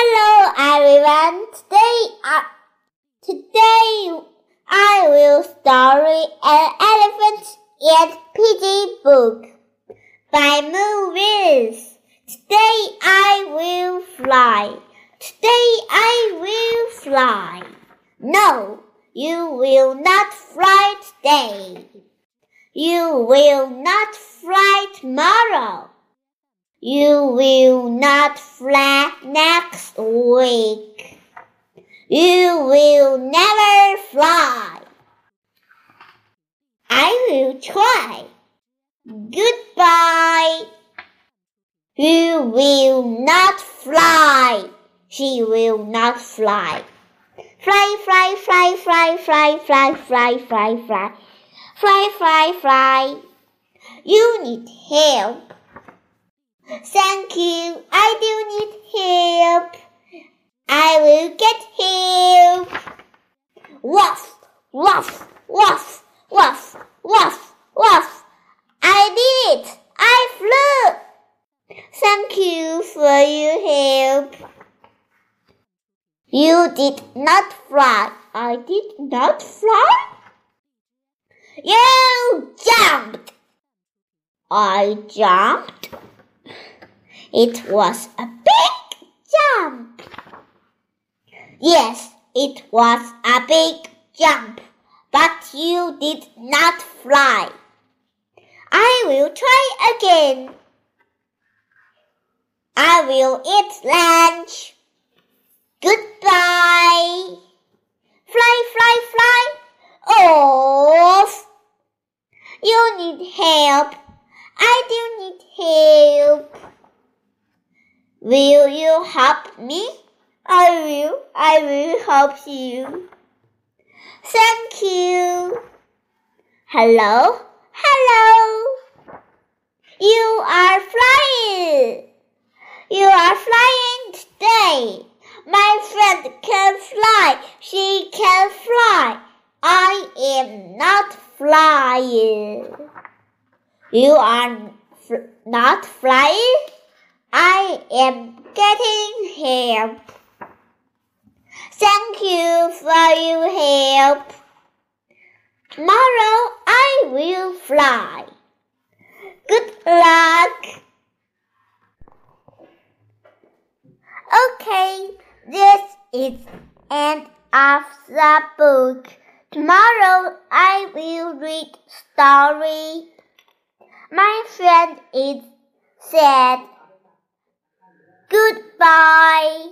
Hello everyone. Today I, today I will story an elephant and pigeon book by Mo Willems. Today I will fly. Today I will fly. No, you will not fly today. You will not fly tomorrow. You will not fly next week. You will never fly. I will try. Goodbye. You will not fly. She will not fly. Fly, fly, fly, fly, fly, fly, fly, fly, fly. Fly, fly, fly. You need help. Thank you. I do need help. I will get help. Woof, woof, woof, woof, woof, woof. I did it. I flew. Thank you for your help. You did not fly. I did not fly. You jumped. I jumped. It was a big jump. Yes, it was a big jump, but you did not fly. I will try again. I will eat lunch. Goodbye. Fly, fly, fly. Off. You need help. I do need help. Will you help me? I will. I will help you. Thank you. Hello? Hello. You are flying. You are flying today. My friend can fly. She can fly. I am not flying. You are not flying? I am getting help. Thank you for your help. Tomorrow I will fly. Good luck. Okay, this is end of the book. Tomorrow I will read story. My friend is sad. Goodbye.